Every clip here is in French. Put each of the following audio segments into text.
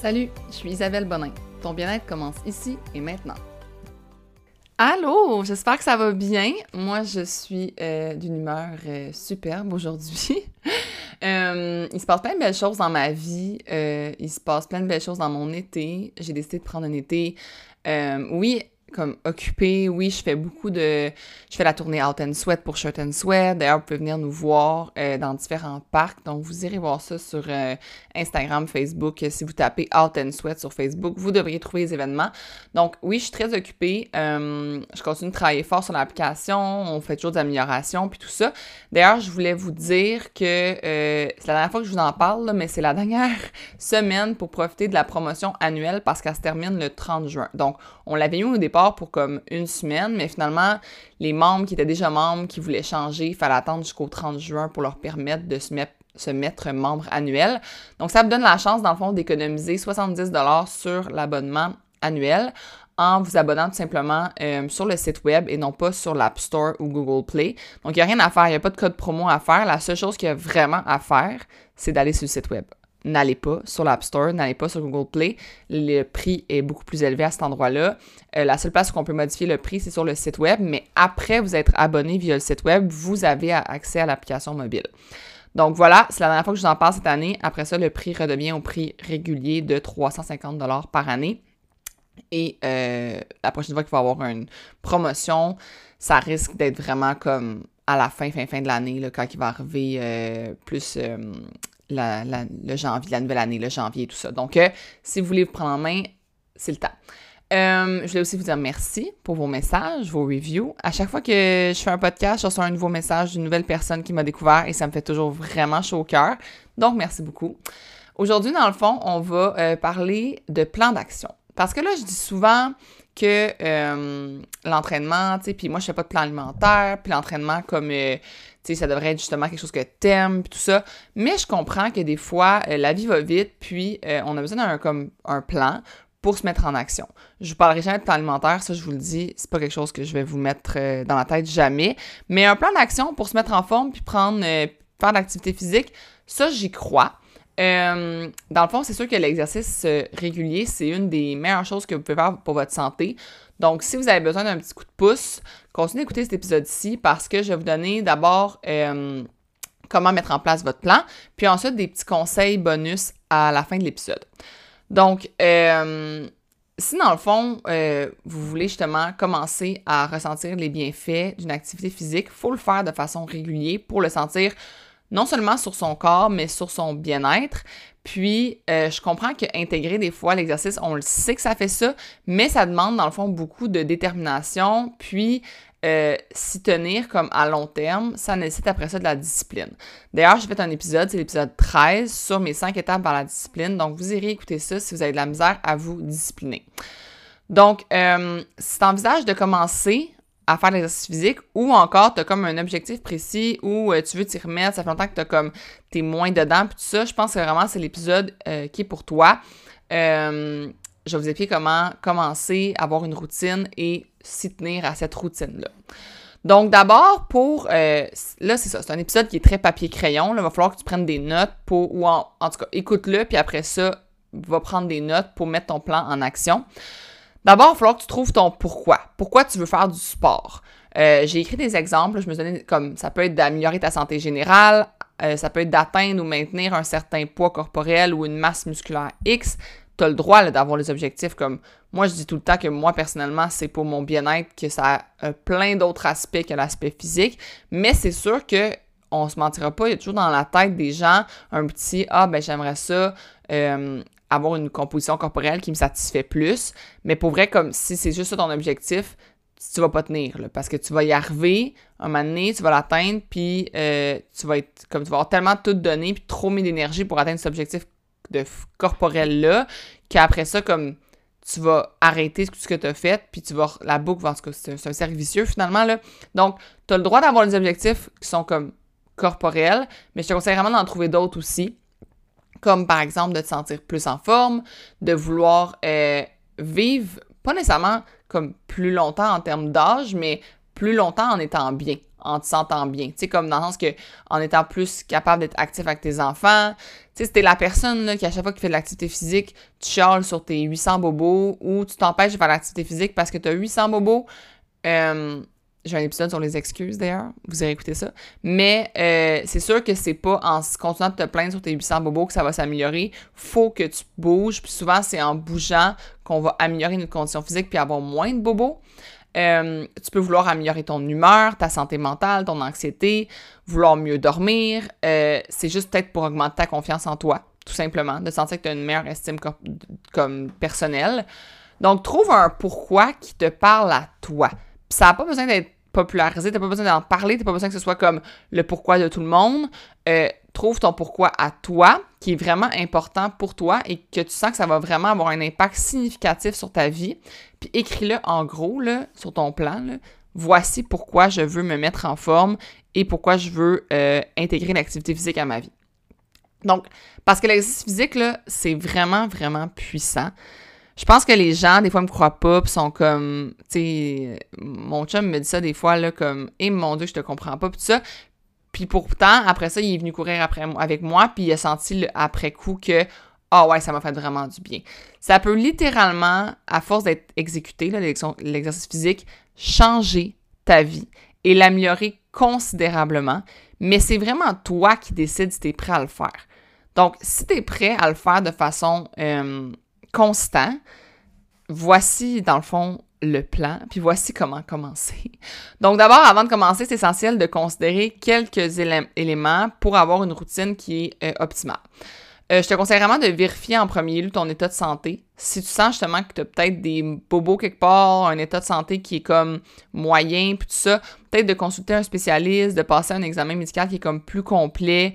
Salut, je suis Isabelle Bonin. Ton bien-être commence ici et maintenant. Allô, j'espère que ça va bien. Moi, je suis euh, d'une humeur euh, superbe aujourd'hui. Euh, il se passe plein de belles choses dans ma vie. il se passe plein de belles choses dans mon été. J'ai décidé de prendre un été. oui, comme occupée. Oui, je fais beaucoup de... Je fais la tournée Out and Sweat pour Shirt and Sweat. D'ailleurs, vous pouvez venir nous voir euh, dans différents parcs. Donc, vous irez voir ça sur euh, Instagram, Facebook. Si vous tapez Out and Sweat sur Facebook, vous devriez trouver les événements. Donc, oui, je suis très occupée. Euh, je continue de travailler fort sur l'application. On fait toujours des améliorations, puis tout ça. D'ailleurs, je voulais vous dire que c'est la dernière fois que je vous en parle, mais c'est la dernière semaine pour profiter de la promotion annuelle parce qu'elle se termine le 30 juin. Donc, on l'avait mis au départ pour comme une semaine, mais finalement, les membres qui étaient déjà membres, qui voulaient changer, il fallait attendre jusqu'au 30 juin pour leur permettre de se mettre se mettre membre annuel. Donc, ça vous donne la chance, dans le fond, d'économiser 70 sur l'abonnement annuel en vous abonnant tout simplement euh, sur le site web et non pas sur l'App Store ou Google Play. Donc, il n'y a rien à faire, il n'y a pas de code promo à faire. La seule chose qu'il y a vraiment à faire, c'est d'aller sur le site web n'allez pas sur l'App Store, n'allez pas sur Google Play. Le prix est beaucoup plus élevé à cet endroit-là. Euh, la seule place où on peut modifier le prix, c'est sur le site web, mais après vous être abonné via le site web, vous avez accès à l'application mobile. Donc voilà, c'est la dernière fois que je vous en parle cette année. Après ça, le prix redevient au prix régulier de 350 par année. Et euh, la prochaine fois qu'il va y avoir une promotion, ça risque d'être vraiment comme à la fin, fin, fin de l'année, quand il va arriver euh, plus la, le janvier, la nouvelle année, le janvier et tout ça. Donc, euh, si vous voulez vous prendre en main, c'est le temps. Euh, je voulais aussi vous dire merci pour vos messages, vos reviews. À chaque fois que je fais un podcast, je reçois un nouveau message d'une nouvelle personne qui m'a découvert et ça me fait toujours vraiment chaud au cœur. Donc, merci beaucoup. Aujourd'hui, dans le fond, on va euh, parler de plan d'action. Parce que là, je dis souvent que l'entraînement, tu sais, puis moi, je fais pas de plan alimentaire, puis l'entraînement comme ça devrait être justement quelque chose que t'aimes, puis tout ça. Mais je comprends que des fois, euh, la vie va vite, puis euh, on a besoin d'un comme un plan pour se mettre en action. Je vous parlerai jamais de plan alimentaire, ça je vous le dis, c'est pas quelque chose que je vais vous mettre euh, dans la tête jamais. Mais un plan d'action pour se mettre en forme puis prendre faire de l'activité physique, ça j'y crois. Dans le fond, c'est sûr que l'exercice régulier, c'est une des meilleures choses que vous pouvez faire pour votre santé. Donc, si vous avez besoin d'un petit coup de pouce, continuez d'écouter cet épisode-ci parce que je vais vous donner d'abord euh, comment mettre en place votre plan, puis ensuite des petits conseils bonus à la fin de l'épisode. Donc, euh, si dans le fond, euh, vous voulez justement commencer à ressentir les bienfaits d'une activité physique, il faut le faire de façon régulière pour le sentir non seulement sur son corps, mais sur son bien-être. Puis, euh, je comprends qu'intégrer des fois l'exercice, on le sait que ça fait ça, mais ça demande dans le fond beaucoup de détermination. Puis, euh, s'y tenir comme à long terme, ça nécessite après ça de la discipline. D'ailleurs, j'ai fait un épisode, c'est l'épisode 13, sur mes 5 étapes par la discipline. Donc, vous irez écouter ça si vous avez de la misère à vous discipliner. Donc, euh, si tu envisages de commencer à faire l'exercice physique ou encore tu as comme un objectif précis où euh, tu veux t'y remettre, ça fait longtemps que tu comme t'es moins dedans puis tout ça, je pense que vraiment c'est l'épisode euh, qui est pour toi. Euh, je vais vous expliquer comment commencer à avoir une routine et s'y tenir à cette routine-là. Donc d'abord pour là c'est ça, c'est un épisode qui est très papier crayon, il va falloir que tu prennes des notes pour ou en, en tout cas écoute-le puis après ça va prendre des notes pour mettre ton plan en action. D'abord, il va falloir que tu trouves ton pourquoi. Pourquoi tu veux faire du sport? Euh, j'ai écrit des exemples, je me donné comme ça peut être d'améliorer ta santé générale, euh, ça peut être d'atteindre ou maintenir un certain poids corporel ou une masse musculaire X. Tu as le droit d'avoir les objectifs comme moi je dis tout le temps que moi personnellement c'est pour mon bien-être que ça a plein d'autres aspects que l'aspect physique, mais c'est sûr que on se mentira pas, il y a toujours dans la tête des gens un petit ah ben j'aimerais ça euh, avoir une composition corporelle qui me satisfait plus. Mais pour vrai, comme si c'est juste ça ton objectif, tu vas pas tenir, parce que tu vas y arriver, un moment donné, tu vas l'atteindre, puis euh, tu vas être, comme tu vas avoir tellement tout donné, puis trop mis d'énergie pour atteindre cet objectif de corporel-là, qu'après ça, comme tu vas arrêter ce que tu as fait, puis tu vas, la boucle, en tout cas, c'est un, cercle vicieux finalement, là. Donc, tu as le droit d'avoir des objectifs qui sont comme corporels, mais je te conseille vraiment d'en trouver d'autres aussi comme par exemple de te sentir plus en forme, de vouloir euh, vivre, pas nécessairement comme plus longtemps en termes d'âge, mais plus longtemps en étant bien, en te sentant bien. Tu sais, comme dans le sens que en étant plus capable d'être actif avec tes enfants, tu sais, si t'es la personne là, qui, à chaque fois qu'il fait de l'activité physique, tu chiales sur tes 800 bobos ou tu t'empêches de faire l'activité physique parce que tu as 800 bobos, euh, j'ai un épisode sur les excuses d'ailleurs, vous irez écouter ça. Mais euh, c'est sûr que c'est pas en continuant de te plaindre sur tes 800 bobos que ça va s'améliorer. Faut que tu bouges. Puis souvent, c'est en bougeant qu'on va améliorer notre condition physique puis avoir moins de bobos. Euh, tu peux vouloir améliorer ton humeur, ta santé mentale, ton anxiété, vouloir mieux dormir. Euh, c'est juste peut-être pour augmenter ta confiance en toi, tout simplement, de sentir que tu as une meilleure estime comme personnelle. Donc, trouve un pourquoi qui te parle à toi. ça n'a pas besoin d'être popularisé, t'as pas besoin d'en parler, t'as pas besoin que ce soit comme le pourquoi de tout le monde. Euh, trouve ton pourquoi à toi, qui est vraiment important pour toi et que tu sens que ça va vraiment avoir un impact significatif sur ta vie. Puis écris-le en gros, là, sur ton plan. Voici pourquoi je veux me mettre en forme et pourquoi je veux euh, intégrer l'activité physique à ma vie. Donc, parce que l'exercice physique, c'est vraiment, vraiment puissant. Je pense que les gens, des fois, me croient pas, puis sont comme, tu sais, mon chum me dit ça des fois, là, comme, eh mon Dieu, je te comprends pas, puis tout ça. Puis pourtant, après ça, il est venu courir avec moi, puis il a senti après coup que, ah ouais, ça m'a fait vraiment du bien. Ça peut littéralement, à force d'être exécuté, l'exercice physique, changer ta vie et l'améliorer considérablement. Mais c'est vraiment toi qui décides si tu es prêt à le faire. Donc, si tu es prêt à le faire de façon euh, constant, voici dans le fond le plan, puis voici comment commencer. Donc d'abord, avant de commencer, c'est essentiel de considérer quelques éléments pour avoir une routine qui est euh, optimale. Euh, je te conseille vraiment de vérifier en premier lieu ton état de santé. Si tu sens justement que tu as peut-être des bobos quelque part, un état de santé qui est comme moyen, puis tout ça, peut-être de consulter un spécialiste, de passer un examen médical qui est comme plus complet.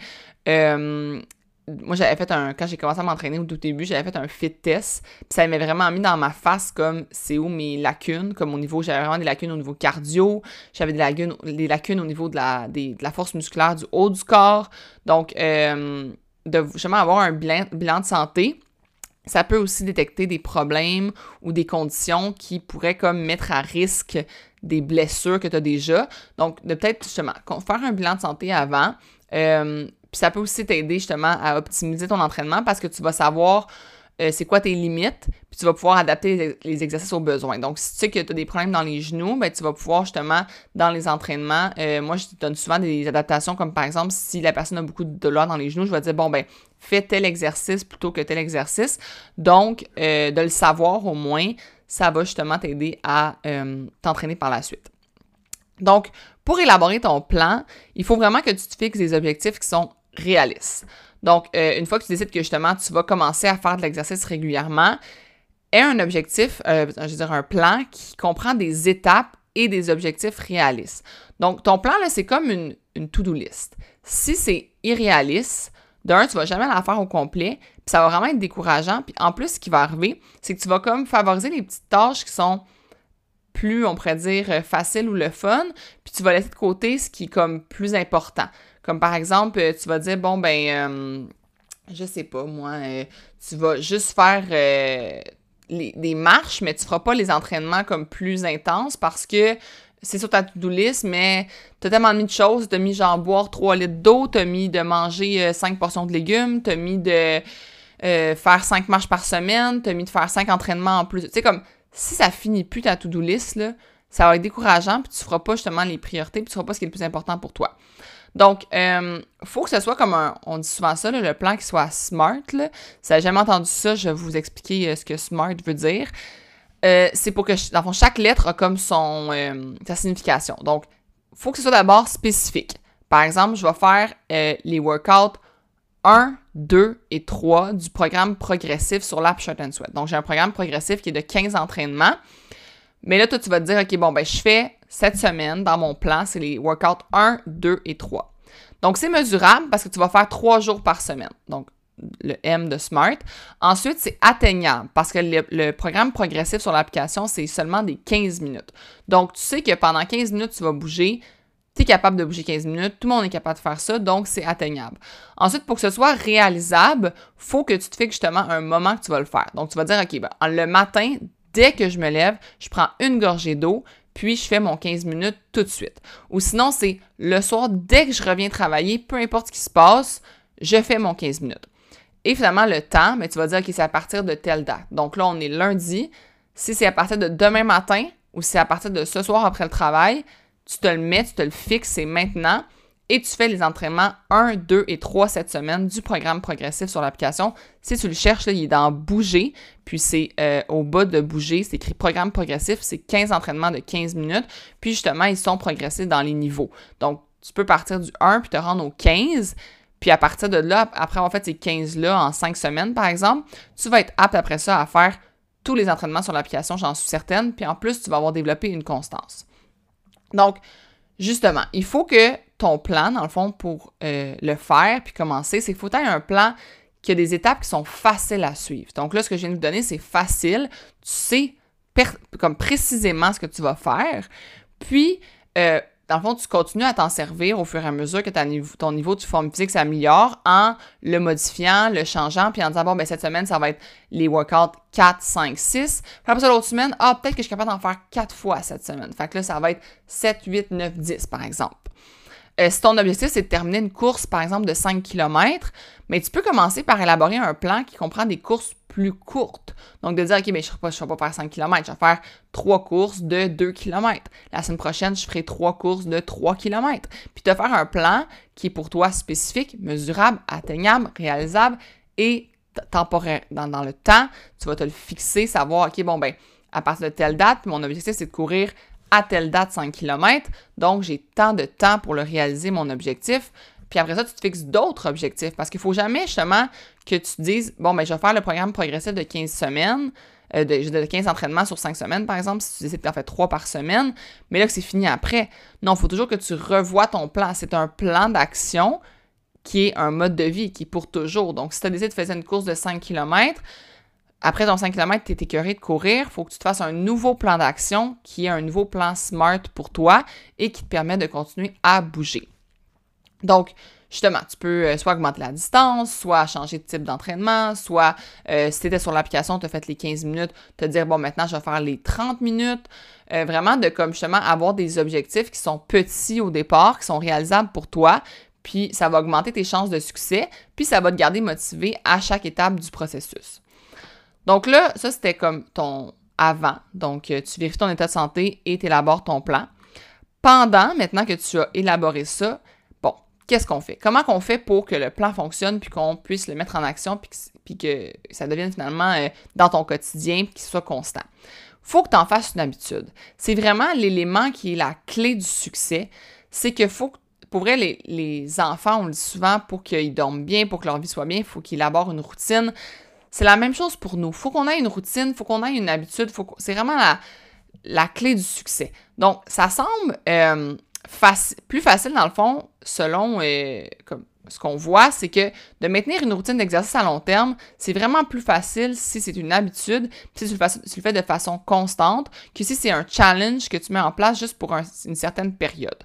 Euh, moi, j'avais fait un. Quand j'ai commencé à m'entraîner au tout début, j'avais fait un fit test. Puis ça m'avait vraiment mis dans ma face comme c'est où mes lacunes, comme au niveau. J'avais vraiment des lacunes au niveau cardio. J'avais des lacunes, des lacunes au niveau de la, de la force musculaire du haut du corps. Donc, euh, de justement avoir un bilan, bilan de santé. Ça peut aussi détecter des problèmes ou des conditions qui pourraient comme mettre à risque des blessures que tu as déjà. Donc, de peut-être justement faire un bilan de santé avant. Euh, puis ça peut aussi t'aider justement à optimiser ton entraînement parce que tu vas savoir euh, c'est quoi tes limites, puis tu vas pouvoir adapter les, exercices aux besoins. Donc, si tu sais que tu as des problèmes dans les genoux, ben, tu vas pouvoir justement, dans les entraînements, euh, moi, je donne souvent des adaptations, comme par exemple, si la personne a beaucoup de douleur dans les genoux, je vais dire, bon, ben, fais tel exercice plutôt que tel exercice. Donc, euh, de le savoir au moins, ça va justement t'aider à t'entraîner par la suite. Donc, pour élaborer ton plan, il faut vraiment que tu te fixes des objectifs qui sont réaliste. Donc, euh, une fois que tu décides que justement tu vas commencer à faire de l'exercice régulièrement, aie un objectif, euh, je veux dire un plan qui comprend des étapes et des objectifs réalistes. Donc, ton plan, là, c'est comme une, une to-do list. Si c'est irréaliste, d'un, tu vas jamais la faire au complet, puis ça va vraiment être décourageant. Puis en plus, ce qui va arriver, c'est que tu vas comme favoriser les petites tâches qui sont plus, on pourrait dire, euh, faciles ou le fun, puis tu vas laisser de côté ce qui est comme plus important. Comme par exemple, euh, tu vas dire, bon, ben, euh, je sais pas, moi, euh, tu vas juste faire des marches, mais tu feras pas les entraînements comme plus intenses parce que c'est sur ta to-do list, mais t'as tellement mis de choses, t'as mis genre boire 3 litres d'eau, t'as mis de manger 5 portions de légumes, t'as mis de faire 5 marches par semaine, t'as mis de faire 5 entraînements en plus. Tu sais, comme, si ça finit plus ta to-do list, là, ça va être décourageant, puis tu feras pas justement les priorités, puis tu feras pas ce qui est le plus important pour toi. Donc, il euh, faut que ce soit comme un, on dit souvent ça, le plan qui soit smart. Là. Si vous n'avez jamais entendu ça, je vais vous expliquer euh, ce que smart veut dire. Euh, c'est pour que, dans le fond, chaque lettre a comme son, sa signification. Donc, il faut que ce soit d'abord spécifique. Par exemple, je vais faire les workouts 1, 2 et 3 du programme progressif sur l'app Short and Sweat. Donc, j'ai un programme progressif qui est de 15 entraînements. Mais là, toi, tu vas te dire, OK, bon, ben, je fais cette semaine, dans mon plan, c'est les workouts 1, 2 et 3. Donc, c'est mesurable parce que tu vas faire 3 jours par semaine. Donc, le M de SMART. Ensuite, c'est atteignable parce que le, programme progressif sur l'application, c'est seulement des 15 minutes. Donc, tu sais que pendant 15 minutes, tu vas bouger. Tu es capable de bouger 15 minutes. Tout le monde est capable de faire ça, donc c'est atteignable. Ensuite, pour que ce soit réalisable, faut que tu te fixes justement un moment que tu vas le faire. Donc, tu vas dire, OK, ben, le matin, dès que je me lève, je prends une gorgée d'eau, puis je fais mon 15 minutes tout de suite. Ou sinon, c'est le soir, dès que je reviens travailler, peu importe ce qui se passe, je fais mon 15 minutes. Et finalement, le temps, mais tu vas dire, OK, c'est à partir de telle date. Donc là, on est lundi. Si c'est à partir de demain matin ou si c'est à partir de ce soir après le travail, tu te le mets, tu te le fixes, c'est maintenant. Et tu fais les entraînements 1, 2 et 3 cette semaine du programme progressif sur l'application. Si tu le cherches, il est dans Bouger, puis c'est euh, au bas de Bouger, c'est écrit programme progressif, c'est 15 entraînements de 15 minutes, puis justement, ils sont progressés dans les niveaux. Donc, tu peux partir du 1 puis te rendre au 15, puis à partir de là, après avoir fait ces 15-là en 5 semaines, par exemple, tu vas être apte après ça à faire tous les entraînements sur l'application, j'en suis certaine. Puis en plus, tu vas avoir développé une constance. Donc, justement, il faut que ton plan, dans le fond, pour euh, le faire puis commencer, c'est qu'il faut un plan qui a des étapes qui sont faciles à suivre. Donc là, ce que je viens de vous donner, c'est facile. Tu sais comme précisément ce que tu vas faire. Puis, euh, dans le fond, tu continues à t'en servir au fur et à mesure que ton niveau de forme physique s'améliore en le modifiant, le changeant, puis en disant, bon, ben cette semaine, ça va être les workouts 4, 5, 6. Puis après ça, l'autre semaine, ah, peut-être que je suis capable d'en faire 4 fois cette semaine. Fait que là, ça va être 7, 8, 9, 10, par exemple. Euh, si ton objectif, c'est de terminer une course, par exemple, de 5 km, mais tu peux commencer par élaborer un plan qui comprend des courses plus courtes. Donc, de dire, OK, mais je ne vais, pas faire 5 km, je vais faire 3 courses de 2 km. La semaine prochaine, je ferai 3 courses de 3 km. Puis, te faire un plan qui est pour toi spécifique, mesurable, atteignable, réalisable et temporaire. Dans, dans le temps, tu vas te le fixer, savoir, OK, bon, ben, à partir de telle date, mon objectif, c'est de courir à telle date 5 km, donc j'ai tant de temps pour le réaliser, mon objectif. Puis après ça, tu te fixes d'autres objectifs parce qu'il ne faut jamais justement que tu te dises, bon, ben, je vais faire le programme progressif de 15 semaines, euh, de, 15 entraînements sur 5 semaines, par exemple, si tu décides d'en faire 3 par semaine, mais là que c'est fini après. Non, il faut toujours que tu revoies ton plan. C'est un plan d'action qui est un mode de vie, qui est pour toujours. Donc, si tu as décidé de faire une course de 5 km, après ton 5 km, tu es écœuré de courir, faut que tu te fasses un nouveau plan d'action qui est un nouveau plan SMART pour toi et qui te permet de continuer à bouger. Donc, justement, tu peux euh, soit augmenter la distance, soit changer de type d'entraînement, soit euh, si tu étais sur l'application, tu as fait les 15 minutes, te dire, bon, maintenant, je vais faire les 30 minutes. Euh, vraiment, de comme justement avoir des objectifs qui sont petits au départ, qui sont réalisables pour toi, puis ça va augmenter tes chances de succès, puis ça va te garder motivé à chaque étape du processus. Donc là, ça, c'était comme ton avant. Donc, euh, tu vérifies ton état de santé et tu élabores ton plan. Pendant, maintenant que tu as élaboré ça, bon, qu'est-ce qu'on fait? Comment qu'on fait pour que le plan fonctionne puis qu'on puisse le mettre en action puis que, ça devienne finalement euh, dans ton quotidien puis qu'il soit constant? Faut que tu en fasses une habitude. C'est vraiment l'élément qui est la clé du succès. C'est que pour vrai, les, les, enfants, on le dit souvent, pour qu'ils dorment bien, pour que leur vie soit bien, il faut qu'ils élaborent une routine. C'est la même chose pour nous. Faut qu'on ait une routine, faut qu'on ait une habitude, faut c'est vraiment la, clé du succès. Donc, ça semble euh, plus facile dans le fond, selon euh, ce qu'on voit, c'est que de maintenir une routine d'exercice à long terme, c'est vraiment plus facile si c'est une habitude, si tu, le fais, de façon constante, que si c'est un challenge que tu mets en place juste pour une certaine période.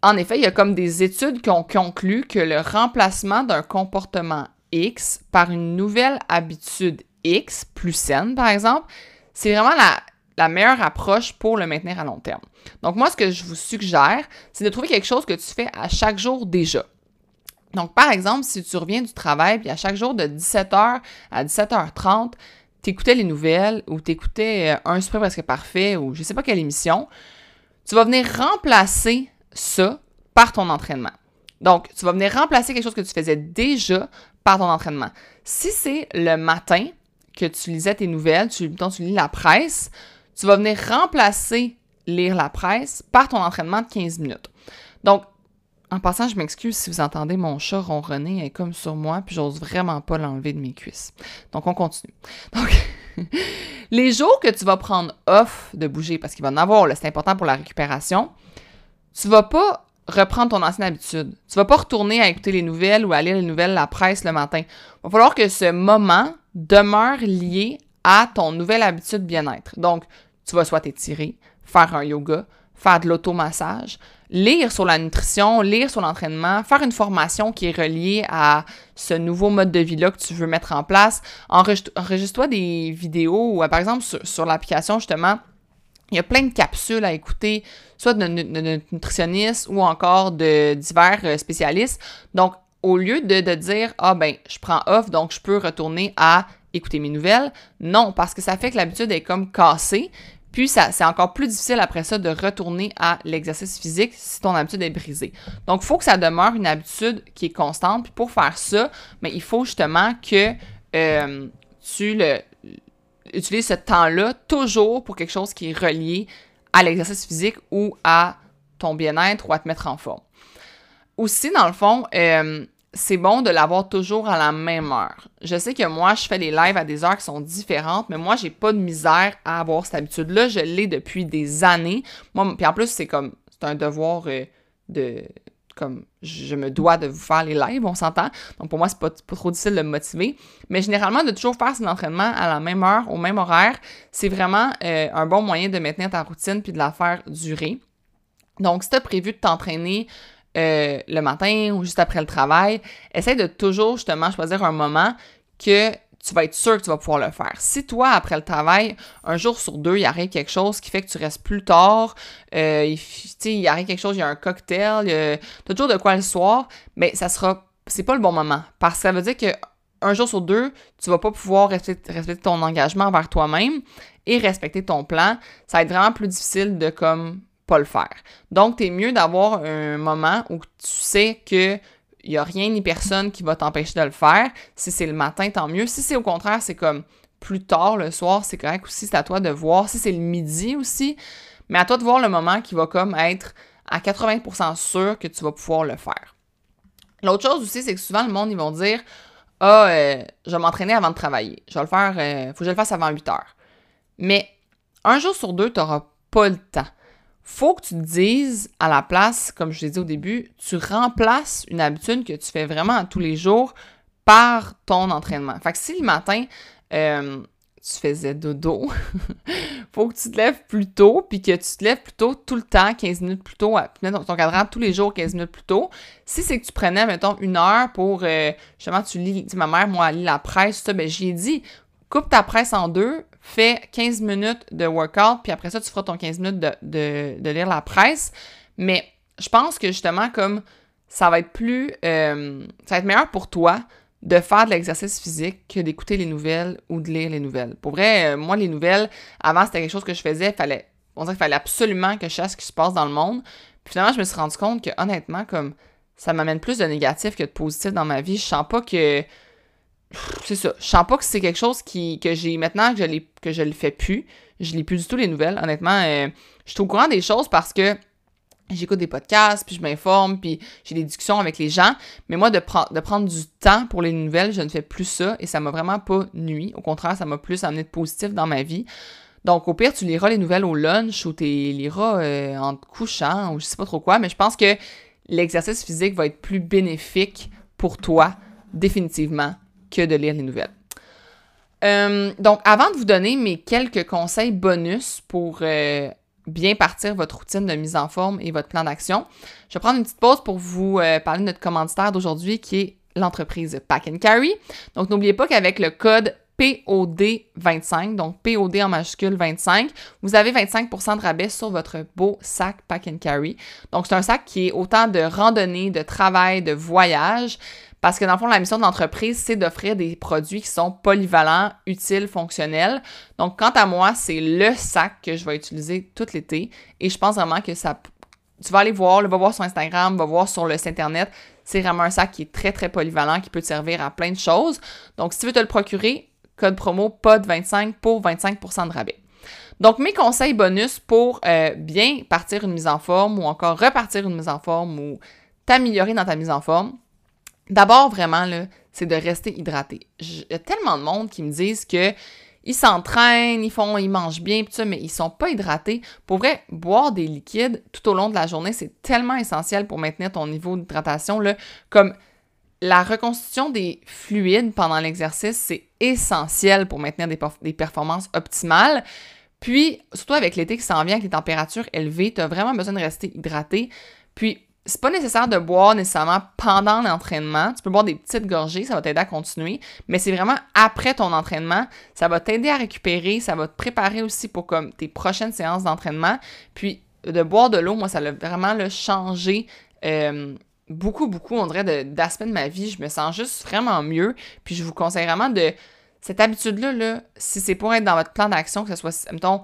En effet, il y a comme des études qui ont conclu que le remplacement d'un comportement X par une nouvelle habitude X, plus saine par exemple, c'est vraiment la, meilleure approche pour le maintenir à long terme. Donc moi, ce que je vous suggère, c'est de trouver quelque chose que tu fais à chaque jour déjà. Donc par exemple, si tu reviens du travail, puis à chaque jour de 17h à 17h30, tu écoutais les nouvelles ou tu écoutais euh, un super presque parfait ou je sais pas quelle émission, tu vas venir remplacer ça par ton entraînement. Donc, tu vas venir remplacer quelque chose que tu faisais déjà ton entraînement. Si c'est le matin que tu lisais tes nouvelles, tu, tu lis la presse, tu vas venir remplacer lire la presse par ton entraînement de 15 minutes. Donc, en passant, je m'excuse si vous entendez mon chat ronronner, est comme sur moi, puis j'ose vraiment pas l'enlever de mes cuisses. Donc, on continue. Donc, les jours que tu vas prendre off de bouger, parce qu'il va en avoir, c'est important pour la récupération, tu vas pas reprendre ton ancienne habitude. Tu vas pas retourner à écouter les nouvelles ou à lire les nouvelles, la presse le matin. Il va falloir que ce moment demeure lié à ton nouvelle habitude bien-être. Donc, tu vas soit t'étirer, faire un yoga, faire de l'automassage, lire sur la nutrition, lire sur l'entraînement, faire une formation qui est reliée à ce nouveau mode de vie-là que tu veux mettre en place. Enregistre-toi des vidéos ou, par exemple, sur l'application, justement, il y a plein de capsules à écouter, soit de, nutritionnistes ou encore de divers euh, spécialistes. Donc, au lieu de, de dire Ah ben, je prends off, donc je peux retourner à écouter mes nouvelles, non, parce que ça fait que l'habitude est comme cassée. Puis, c'est encore plus difficile après ça de retourner à l'exercice physique si ton habitude est brisée. Donc, il faut que ça demeure une habitude qui est constante. Puis, pour faire ça, mais il faut justement que euh, tu le, utilises ce temps-là toujours pour quelque chose qui est relié à l'exercice physique ou à ton bien-être ou à te mettre en forme. Aussi, dans le fond, euh, c'est bon de l'avoir toujours à la même heure. Je sais que moi, je fais des lives à des heures qui sont différentes, mais moi, j'ai pas de misère à avoir cette habitude-là. Je l'ai depuis des années. Moi, puis en plus, c'est comme, c'est un devoir euh, de, comme, je me dois de vous faire les lives, on s'entend. Donc pour moi, c'est pas, pas trop difficile de me motiver. Mais généralement, de toujours faire son entraînement à la même heure, au même horaire, c'est vraiment euh, un bon moyen de maintenir ta routine puis de la faire durer. Donc, si tu as prévu de t'entraîner euh, le matin ou juste après le travail, essaye de toujours justement choisir un moment que tu vas être sûr que tu vas pouvoir le faire. Si toi, après le travail, un jour sur deux, il arrive quelque chose qui fait que tu restes plus tard, euh, il, il arrive quelque chose, il y a un cocktail, tu as toujours de quoi le soir, mais ça sera, c'est pas le bon moment. Parce que ça veut dire que un jour sur deux, tu vas pas pouvoir respecter, ton engagement envers toi-même et respecter ton plan. Ça va être vraiment plus difficile de comme pas le faire. Donc, es mieux d'avoir un moment où tu sais que il n'y a rien ni personne qui va t'empêcher de le faire. Si c'est le matin, tant mieux. Si c'est au contraire, c'est comme plus tard le soir, c'est correct aussi, c'est à toi de voir. Si c'est le midi aussi, mais à toi de voir le moment qui va comme être à 80% sûr que tu vas pouvoir le faire. L'autre chose aussi, c'est que souvent le monde, ils vont dire Ah, euh, je vais m'entraîner avant de travailler. Je vais le faire, euh, faut que je le fasse avant 8 heures. Mais un jour sur deux, tu n'auras pas le temps faut que tu te dises à la place, comme je l'ai dit au début, tu remplaces une habitude que tu fais vraiment tous les jours par ton entraînement. Fait que si le matin, euh, tu faisais dodo, faut que tu te lèves plus tôt, puis que tu te lèves plus tôt tout le temps, 15 minutes plus tôt, puis ton cadran tous les jours, 15 minutes plus tôt. Si c'est que tu prenais, mettons, une heure pour, euh, justement, tu lis, ma mère, moi, elle lit la presse, ça, ben j'ai dit, coupe ta presse en deux, fais 15 minutes de workout, puis après ça, tu feras ton 15 minutes de, lire la presse. Mais je pense que justement, comme ça va être plus. Euh, ça va être meilleur pour toi de faire de l'exercice physique que d'écouter les nouvelles ou de lire les nouvelles. Pour vrai, euh, moi, les nouvelles, avant, c'était quelque chose que je faisais. Fallait, on dirait qu'il fallait absolument que je sache ce qui se passe dans le monde. Puis finalement, je me suis rendu compte que honnêtement, comme ça m'amène plus de négatif que de positif dans ma vie. Je sens pas que c'est ça. Je sens pas que c'est quelque chose qui, que j'ai maintenant que je, que le fais plus. Je lis plus du tout les nouvelles. Honnêtement, euh, je suis au courant des choses parce que j'écoute des podcasts, puis je m'informe, puis j'ai des discussions avec les gens. Mais moi, de, de prendre du temps pour les nouvelles, je ne fais plus ça et ça m'a vraiment pas nuit. Au contraire, ça m'a plus amené de positif dans ma vie. Donc, au pire, tu liras les nouvelles au lunch ou tu les liras euh, en te couchant ou je sais pas trop quoi, mais je pense que l'exercice physique va être plus bénéfique pour toi, définitivement, que de lire les nouvelles. Euh, donc, avant de vous donner mes quelques conseils bonus pour euh, bien partir votre routine de mise en forme et votre plan d'action, je vais prendre une petite pause pour vous euh, parler de notre commanditaire d'aujourd'hui qui est l'entreprise Pack and Carry. Donc, n'oubliez pas qu'avec le code POD25, donc POD en majuscule 25, vous avez 25% de rabais sur votre beau sac Pack and Carry. Donc, c'est un sac qui est autant de randonnée, de travail, de voyage. Parce que dans le fond, la mission de l'entreprise, c'est d'offrir des produits qui sont polyvalents, utiles, fonctionnels. Donc, quant à moi, c'est le sac que je vais utiliser tout l'été. Et je pense vraiment que ça. Tu vas aller voir, va voir sur Instagram, va voir sur le site internet. C'est vraiment un sac qui est très, très polyvalent, qui peut te servir à plein de choses. Donc, si tu veux te le procurer, code promo POD25 pour 25% de rabais. Donc, mes conseils bonus pour euh, bien partir une mise en forme ou encore repartir une mise en forme ou t'améliorer dans ta mise en forme, D'abord, vraiment, c'est de rester hydraté. Il y a tellement de monde qui me disent que ils s'entraînent, ils font, ils mangent bien, tout mais ils sont pas hydratés. Pour vrai, boire des liquides tout au long de la journée, c'est tellement essentiel pour maintenir ton niveau d'hydratation. Comme la reconstitution des fluides pendant l'exercice, c'est essentiel pour maintenir des, des, performances optimales. Puis, surtout avec l'été qui s'en vient, avec les températures élevées, tu as vraiment besoin de rester hydraté. Puis, c'est pas nécessaire de boire nécessairement pendant l'entraînement. Tu peux boire des petites gorgées, ça va t'aider à continuer. Mais c'est vraiment après ton entraînement. Ça va t'aider à récupérer, ça va te préparer aussi pour comme tes prochaines séances d'entraînement. Puis de boire de l'eau, moi, ça a vraiment le changé euh, beaucoup, beaucoup, on dirait, d'aspects de, ma vie. Je me sens juste vraiment mieux. Puis je vous conseille vraiment de. Cette habitude-là, là, si c'est pour être dans votre plan d'action, que ce soit, mettons,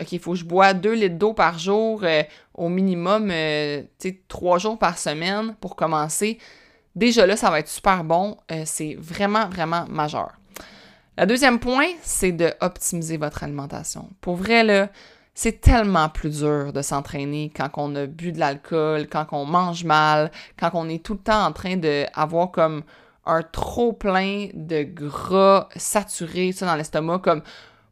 OK, il faut que je bois 2 litres d'eau par jour, euh, au minimum, euh, tu sais, 3 jours par semaine pour commencer. Déjà là, ça va être super bon. Euh, c'est vraiment, vraiment majeur. Le deuxième point, c'est de optimiser votre alimentation. Pour vrai, là, c'est tellement plus dur de s'entraîner quand on a bu de l'alcool, quand on mange mal, quand on est tout le temps en train d'avoir comme un trop plein de gras saturés ça, dans l'estomac. Comme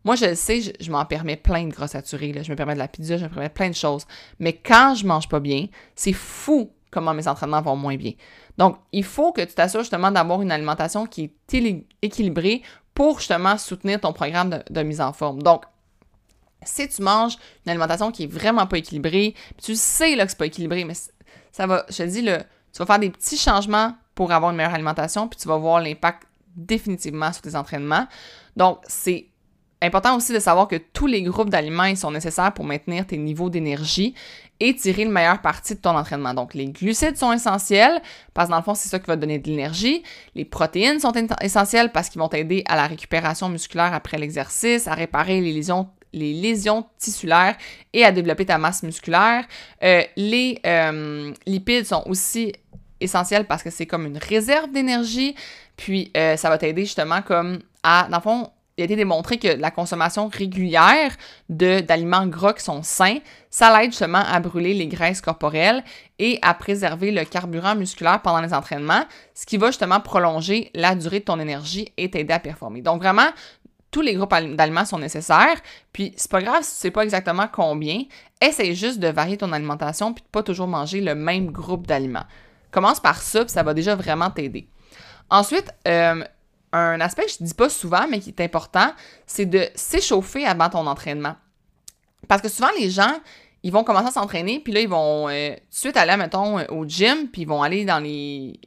moi, je le sais, je, m'en permets plein de gras saturés. Je me permets de la pizza, je me permets plein de choses. Mais quand je mange pas bien, c'est fou comment mes entraînements vont moins bien. Donc, il faut que tu t'assures justement d'avoir une alimentation qui est équilibrée pour justement soutenir ton programme de, mise en forme. Donc, si tu manges une alimentation qui est vraiment pas équilibrée, tu sais là, que c'est pas équilibré, mais ça va, je te dis, tu vas faire des petits changements pour avoir une meilleure alimentation, puis tu vas voir l'impact définitivement sur tes entraînements. Donc, c'est important aussi de savoir que tous les groupes d'aliments sont nécessaires pour maintenir tes niveaux d'énergie et tirer le meilleur parti de ton entraînement. Donc, les glucides sont essentiels parce que dans le fond, c'est ça qui va te donner de l'énergie. Les protéines sont essentielles parce qu'ils vont t'aider à la récupération musculaire après l'exercice, à réparer les lésions les lésions tissulaires et à développer ta masse musculaire. Euh, les euh, lipides sont aussi essentiels parce que c'est comme une réserve d'énergie, puis euh, ça va t'aider justement comme à, dans le fond, il a été démontré que la consommation régulière d'aliments gras qui sont sains, ça l'aide justement à brûler les graisses corporelles et à préserver le carburant musculaire pendant les entraînements, ce qui va justement prolonger la durée de ton énergie et t'aider à performer. Donc vraiment, tous les groupes d'aliments sont nécessaires, puis c'est pas grave si tu sais pas exactement combien, essaye juste de varier ton alimentation puis de pas toujours manger le même groupe d'aliments. Commence par ça, puis ça va déjà vraiment t'aider. Ensuite, euh, un aspect que je dis pas souvent, mais qui est important, c'est de s'échauffer avant ton entraînement. Parce que souvent, les gens, ils vont commencer à s'entraîner, puis là, ils vont euh, tout de suite aller, mettons, euh, au gym, puis ils vont aller dans les,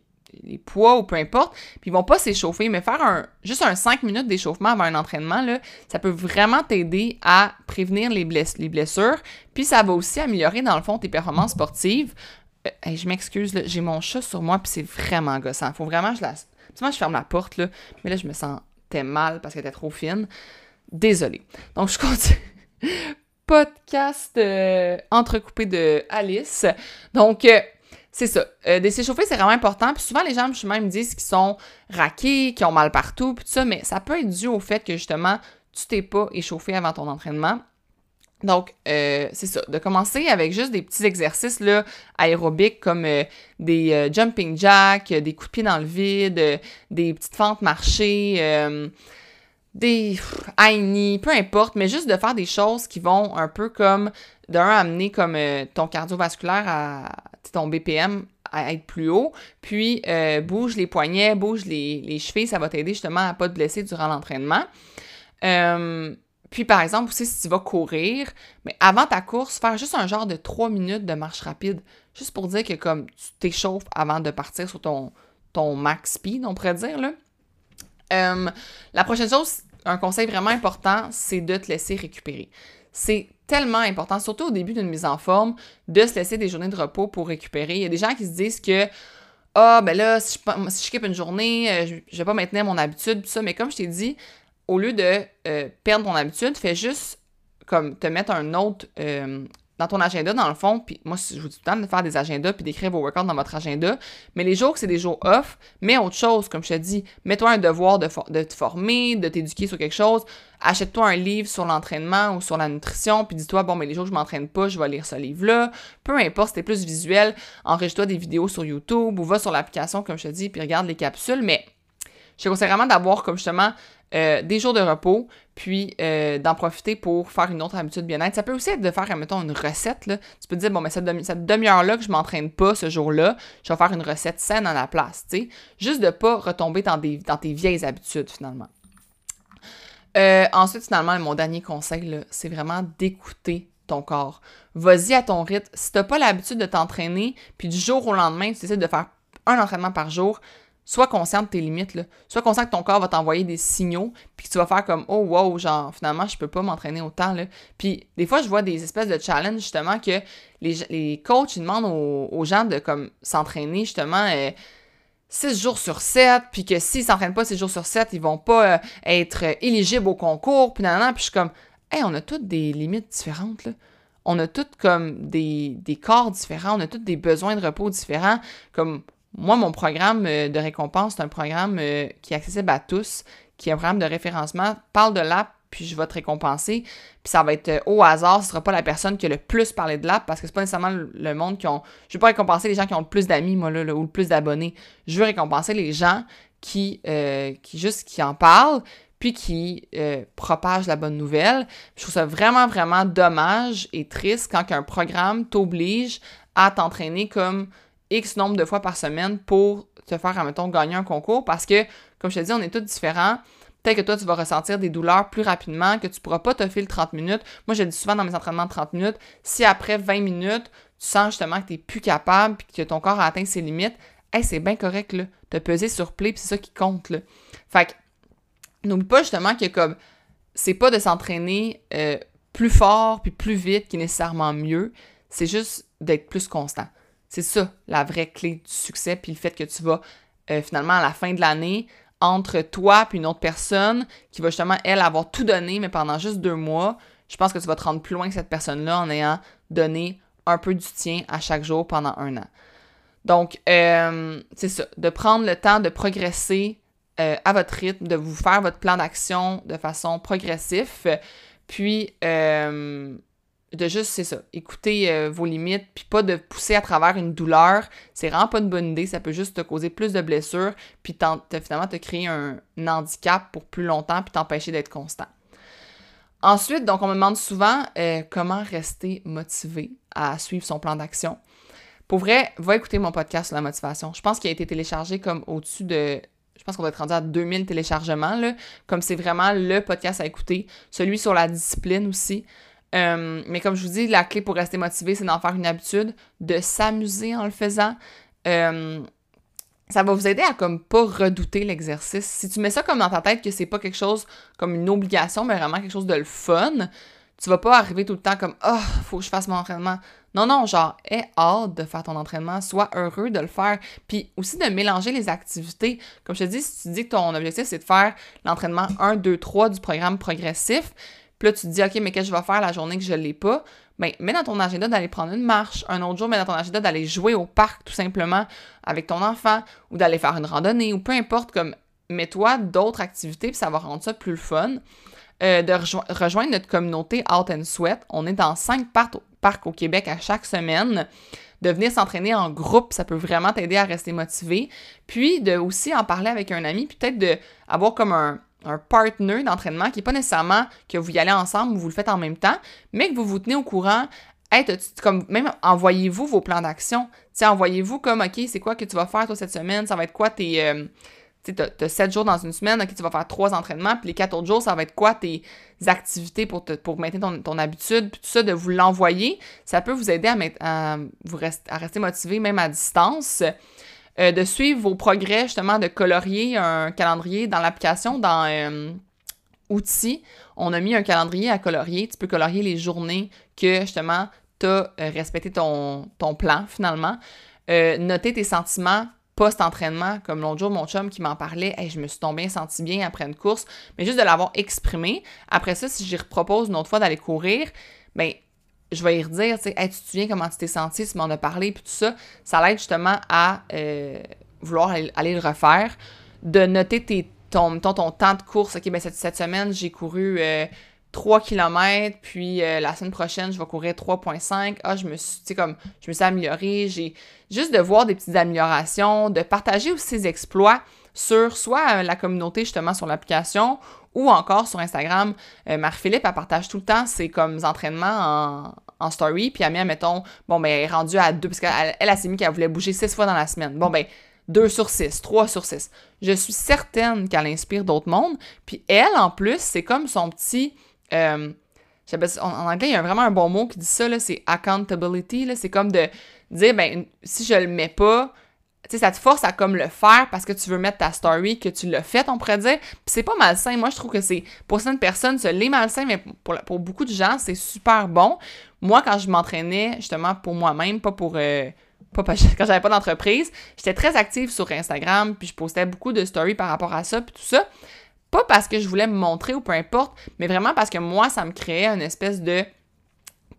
les poids ou peu importe, puis ils vont pas s'échauffer, mais faire un, juste un 5 minutes d'échauffement avant un entraînement, ça peut vraiment t'aider à prévenir les, les blessures, puis ça va aussi améliorer, dans le fond, tes performances sportives. Euh, je m'excuse, j'ai mon chat sur moi, puis c'est vraiment gossant. Faut vraiment que je la Souvent, je ferme la porte, là, mais là, je me sentais mal parce qu'elle était trop fine. Désolée. Donc, je continue. Podcast euh, entrecoupé de Alice. Donc, euh, c'est ça. Euh, des s'échauffer, c'est vraiment important. Puis souvent, les gens, je même, me disent qu'ils sont raqués, qu'ils ont mal partout, puis tout ça, mais ça peut être dû au fait que, justement, tu t'es pas échauffé avant ton entraînement. Donc, euh, c'est ça, de commencer avec juste des petits exercices là, aérobiques comme euh, des euh, jumping jacks, des coups de pied dans le vide, des petites fentes marchées, des high peu importe, mais juste de faire des choses qui vont un peu comme, d'un, amener comme ton cardiovasculaire à ton BPM à être plus haut, puis bouge les poignets, bouge les, les chevilles, ça va t'aider justement à pas te blesser durant l'entraînement. Puis, par exemple, si tu vas courir, mais avant ta course, faire juste un genre de 3 minutes de marche rapide, juste pour dire que comme tu t'échauffes avant de partir sur ton, ton max speed, on pourrait dire, là. Euh, la prochaine chose, un conseil vraiment important, c'est de te laisser récupérer. C'est tellement important, surtout au début d'une mise en forme, de se laisser des journées de repos pour récupérer. Il y a des gens qui se disent que ah, ben là, si je, si une journée, euh, je, je vais pas maintenir mon habitude, tout ça. Mais comme je t'ai dit, au lieu de euh, perdre ton habitude, fais juste comme te mettre un autre euh, dans ton agenda, dans le fond. Puis moi, je vous dis tout le temps de faire des agendas puis d'écrire vos workouts dans votre agenda. Mais les jours que c'est des jours off, mets autre chose, comme je te dis. Mets-toi un devoir de, de te former, de t'éduquer sur quelque chose. Achète-toi un livre sur l'entraînement ou sur la nutrition, puis dis-toi, bon, mais les jours que je m'entraîne pas, je vais lire ce livre-là. Peu importe, t'es plus visuel, enregistre-toi des vidéos sur YouTube ou va sur l'application, comme je te dis, puis regarde les capsules. Mais je te conseille vraiment d'avoir comme justement euh, des jours de repos, puis euh, d'en profiter pour faire une autre habitude bien-être. Ça peut aussi être de faire, mettons, une recette. Tu peux te dire, bon, mais cette, demi-heure-là que je m'entraîne pas ce jour-là, je vais faire une recette saine à la place, tu. Juste de pas retomber dans tes vieilles habitudes, finalement. Euh, ensuite, finalement, mon dernier conseil, c'est vraiment d'écouter ton corps. Vas-y à ton rythme. Si t'as pas l'habitude de t'entraîner, puis du jour au lendemain, tu décides de faire un entraînement par jour, sois conscient de tes limites, là. Sois conscient que ton corps va t'envoyer des signaux, puis que tu vas faire comme Oh wow, genre finalement je peux pas m'entraîner autant. Là. Puis des fois, je vois des espèces de challenges justement que les, les coachs ils demandent aux, gens de comme s'entraîner justement. 6 euh, jours sur 7, puis que s'ils s'entraînent pas 6 jours sur 7, ils vont pas euh, être éligibles au concours, puis nan, puis je suis comme, hey, on a toutes des limites différentes, là. On a toutes comme des, des corps différents, on a toutes des besoins de repos différents. Comme moi, mon programme euh, de récompense, c'est un programme euh, qui est accessible à tous, qui est un programme de référencement. Parle de l'app, puis je vais te récompenser. Puis ça va être euh, au hasard, ce sera pas la personne qui a le plus parlé de l'app, parce que c'est pas nécessairement le, monde qui ont. Je veux pas récompenser les gens qui ont le plus d'amis, moi, là, ou le plus d'abonnés. Je veux récompenser les gens qui, qui juste qui en parlent, puis qui propagent la bonne nouvelle. Je trouve ça vraiment, vraiment dommage et triste quand un programme t'oblige à t'entraîner comme X nombre de fois par semaine pour te faire, admettons, gagner un concours parce que, comme je te dis, on est tous différents. Peut-être que toi, tu vas ressentir des douleurs plus rapidement, que tu pourras pas te filer 30 minutes. Moi, je dis souvent dans mes entraînements de 30 minutes, si après 20 minutes, tu sens justement que tu n'es plus capable puis que ton corps a atteint ses limites, hey, c'est bien correct, là. Te peser sur play, puis c'est ça qui compte. Fait que, n'oublie pas justement que, comme, c'est pas de s'entraîner euh, plus fort puis plus vite qui est nécessairement mieux. C'est juste d'être plus constant. C'est ça, la vraie clé du succès, puis le fait que tu vas euh, finalement à la fin de l'année, entre toi et une autre personne qui va justement, elle, avoir tout donné, mais pendant juste deux mois, je pense que tu vas te rendre plus loin que cette personne-là en ayant donné un peu du tien à chaque jour pendant un an. Donc, euh, c'est ça, de prendre le temps de progresser euh, à votre rythme, de vous faire votre plan d'action de façon progressive, puis de juste, c'est ça, écouter euh, vos limites, puis pas de pousser à travers une douleur. C'est vraiment pas une bonne idée. Ça peut juste te causer plus de blessures, puis finalement te créer un, handicap pour plus longtemps, puis t'empêcher d'être constant. Ensuite, donc, on me demande souvent euh, comment rester motivé à suivre son plan d'action. Pour vrai, va écouter mon podcast sur la motivation. Je pense qu'il a été téléchargé comme au-dessus de je pense qu'on va être rendu à 2000 téléchargements, là, comme c'est vraiment le podcast à écouter. Celui sur la discipline aussi. Euh, mais comme je vous dis, la clé pour rester motivé, c'est d'en faire une habitude, de s'amuser en le faisant. Euh, ça va vous aider à comme pas redouter l'exercice. Si tu mets ça comme dans ta tête que c'est pas quelque chose comme une obligation, mais vraiment quelque chose de le fun, tu vas pas arriver tout le temps comme oh, faut que je fasse mon entraînement. Non, non, genre, aie hâte de faire ton entraînement, sois heureux de le faire. Puis aussi de mélanger les activités. Comme je te dis, si tu dis que ton objectif, c'est de faire l'entraînement 1, 2, 3 du programme progressif, là, tu te dis, OK, mais qu'est-ce que je vais faire la journée que je ne l'ai pas? Bien, mets dans ton agenda d'aller prendre une marche. Un autre jour, mets dans ton agenda d'aller jouer au parc, tout simplement, avec ton enfant, ou d'aller faire une randonnée, ou peu importe, comme, mets-toi d'autres activités, puis ça va rendre ça plus fun. Euh, de rejoindre notre communauté Out and Sweat. On est dans cinq parcs au Québec à chaque semaine. De venir s'entraîner en groupe, ça peut vraiment t'aider à rester motivé. Puis de aussi en parler avec un ami, puis peut-être de avoir comme un, un partner d'entraînement qui n'est pas nécessairement que vous y allez ensemble ou vous le faites en même temps, mais que vous vous tenez au courant. Comme même envoyez-vous vos plans d'action. Envoyez-vous comme OK, c'est quoi que tu vas faire toi cette semaine? Ça va être quoi tes. Euh, tu as, 7 jours dans une semaine, OK, tu vas faire trois entraînements, puis les quatre autres jours, ça va être quoi tes activités pour, te, pour maintenir ton, habitude, puis tout ça, de vous l'envoyer, ça peut vous aider à rester motivé même à distance. Euh, de suivre vos progrès, justement, de colorier un calendrier dans l'application, dans euh, Outils. On a mis un calendrier à colorier. Tu peux colorier les journées que, justement, tu as euh, respecté ton, plan, finalement. noter tes sentiments post-entraînement, comme l'autre jour, mon chum qui m'en parlait, je me suis tombé senti bien après une course, mais juste de l'avoir exprimé. Après ça, si j'y repropose une autre fois d'aller courir, ben je vais y redire, tu sais, tu te souviens comment tu t'es senti, tu m'en as parlé, puis tout ça, ça l'aide justement à euh, vouloir aller, le refaire, de noter ton, temps de course. OK, ben cette, semaine, j'ai couru 3 euh, km, puis euh, la semaine prochaine, je vais courir 3.5. Ah, je me suis, comme, je me suis améliorée. J'ai juste de voir des petites améliorations, de partager aussi ses exploits sur soit la communauté, justement, sur l'application, ou encore sur Instagram, euh, Marie-Philippe, elle partage tout le temps ses comme entraînements en, story, puis elle met, mettons, bon, ben, elle est rendue à deux, parce qu'elle, elle, s'est mis qu'elle voulait bouger six fois dans la semaine. Bon, ben, 2 sur 6, 3 sur 6. Je suis certaine qu'elle inspire d'autres mondes. Puis elle, en plus, c'est comme son petit. Euh, en anglais, il y a vraiment un bon mot qui dit ça, c'est accountability. C'est comme de dire, ben, si je le mets pas, sais, ça te force à comme le faire parce que tu veux mettre ta story, que tu l'as fait, on pourrait dire. Puis c'est pas malsain. Moi, je trouve que c'est, pour certaines personnes, c'est les malsain, mais pour, pour beaucoup de gens, c'est super bon. Moi, quand je m'entraînais, justement, pour moi-même, pas pour... Euh, pas quand j'avais pas d'entreprise, j'étais très active sur Instagram, puis je postais beaucoup de stories par rapport à ça, puis tout ça. Pas parce que je voulais me montrer ou peu importe, mais vraiment parce que moi, ça me créait une espèce de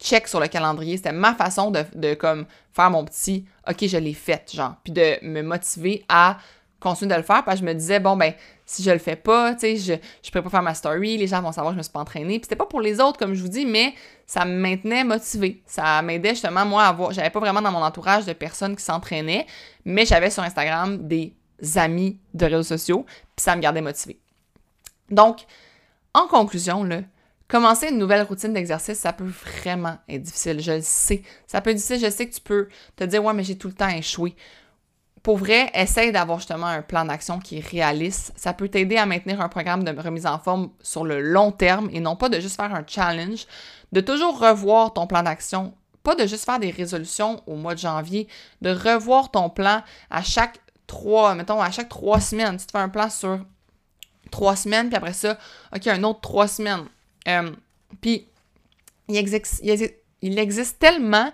check sur le calendrier. C'était ma façon de, de, comme faire mon petit OK, je l'ai fait, genre. Puis de me motiver à continuer de le faire parce que je me disais, bon, ben, si je le fais pas, tu sais, je, je pourrais pas faire ma story, les gens vont savoir que je me suis pas entraînée. Puis c'était pas pour les autres, comme je vous dis, mais ça me maintenait motivée. Ça m'aidait justement, moi, à avoir. J'avais pas vraiment dans mon entourage de personnes qui s'entraînaient, mais j'avais sur Instagram des amis de réseaux sociaux, puis ça me gardait motivée. Donc, en conclusion, là, Commencer une nouvelle routine d'exercice, ça peut vraiment être difficile, je le sais. Ça peut être difficile, je sais que tu peux te dire, ouais, mais j'ai tout le temps échoué. Pour vrai, essaye d'avoir justement un plan d'action qui est réaliste. Ça peut t'aider à maintenir un programme de remise en forme sur le long terme et non pas de juste faire un challenge, de toujours revoir ton plan d'action, pas de juste faire des résolutions au mois de janvier, de revoir ton plan à chaque trois, mettons, à chaque trois semaines. Tu te fais un plan sur trois semaines, puis après ça, OK, un autre trois semaines euh, puis, il, existe tellement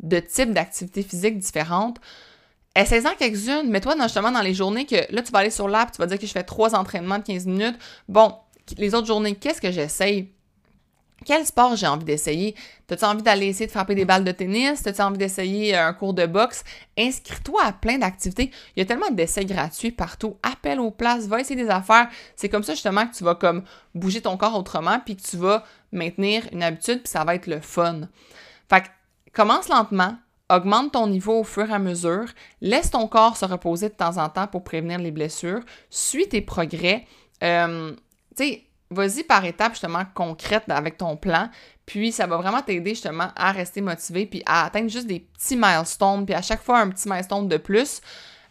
de types d'activités physiques différentes. Essaye-en quelques-unes. Mets-toi justement dans les journées que là, tu vas aller sur l'app, tu vas dire que je fais trois entraînements de 15 minutes. Bon, les autres journées, qu'est-ce que j'essaye? Quel sport j'ai envie d'essayer? T'as-tu envie d'aller essayer de frapper des balles de tennis? T'as-tu envie d'essayer un cours de boxe? Inscris-toi à plein d'activités. Il y a tellement d'essais gratuits partout. Appelle aux places, va essayer des affaires. C'est comme ça justement que tu vas comme bouger ton corps autrement puis que tu vas maintenir une habitude puis ça va être le fun. Fait que commence lentement, augmente ton niveau au fur et à mesure, laisse ton corps se reposer de temps en temps pour prévenir les blessures, suis tes progrès. Euh, tu sais, vas-y par étapes justement concrètes avec ton plan, puis ça va vraiment t'aider justement à rester motivé, puis à atteindre juste des petits milestones, puis à chaque fois un petit milestone de plus.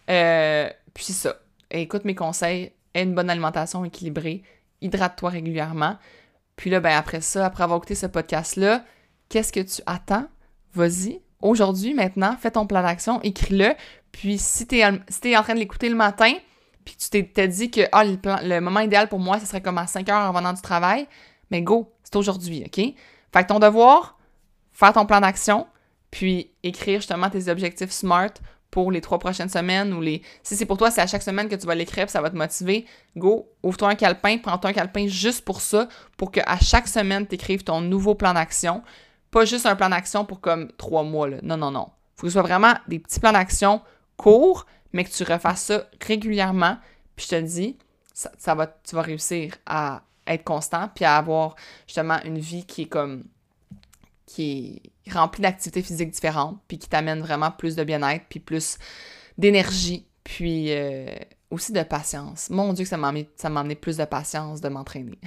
Euh, puis ça, écoute mes conseils, aie une bonne alimentation équilibrée, hydrate-toi régulièrement. Puis là, ben après ça, après avoir écouté ce podcast-là, qu'est-ce que tu attends? Vas-y, aujourd'hui, maintenant, fais ton plan d'action, écris-le. Puis si tu es, en train de l'écouter le matin, puis tu t'es dit que ah, le, moment idéal pour moi, ce serait comme à 5 heures en venant du travail, mais go, c'est aujourd'hui, OK? Fait ton devoir, faire ton plan d'action, puis écrire justement tes objectifs SMART pour les trois prochaines semaines ou les. Si c'est pour toi, c'est à chaque semaine que tu vas l'écrire, ça va te motiver. Go, ouvre-toi un calepin, prends-toi un calepin juste pour ça, pour qu'à chaque semaine, tu écrives ton nouveau plan d'action. Pas juste un plan d'action pour comme trois mois, là. Non, non, non. Faut que ce soit vraiment des petits plans d'action courts, mais que tu refasses ça régulièrement, puis je te dis, ça, va, tu vas réussir à être constant, puis à avoir justement une vie qui est comme qui est remplie d'activités physiques différentes, puis qui t'amène vraiment plus de bien-être, puis plus d'énergie, puis euh, aussi de patience. Mon Dieu, que ça m'a amené plus de patience de m'entraîner.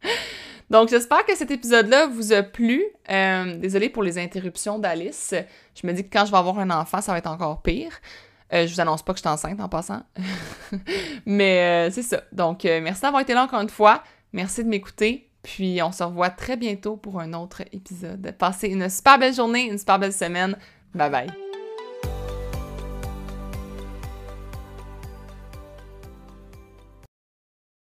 Donc, j'espère que cet épisode-là vous a plu. Euh, désolée pour les interruptions d'Alice. Je me dis que quand je vais avoir un enfant, ça va être encore pire. Euh, je vous annonce pas que je suis enceinte en passant. Mais euh, c'est ça. Donc, euh, merci d'avoir été là encore une fois. Merci de m'écouter. Puis, on se revoit très bientôt pour un autre épisode. Passez une super belle journée, une super belle semaine. Bye bye.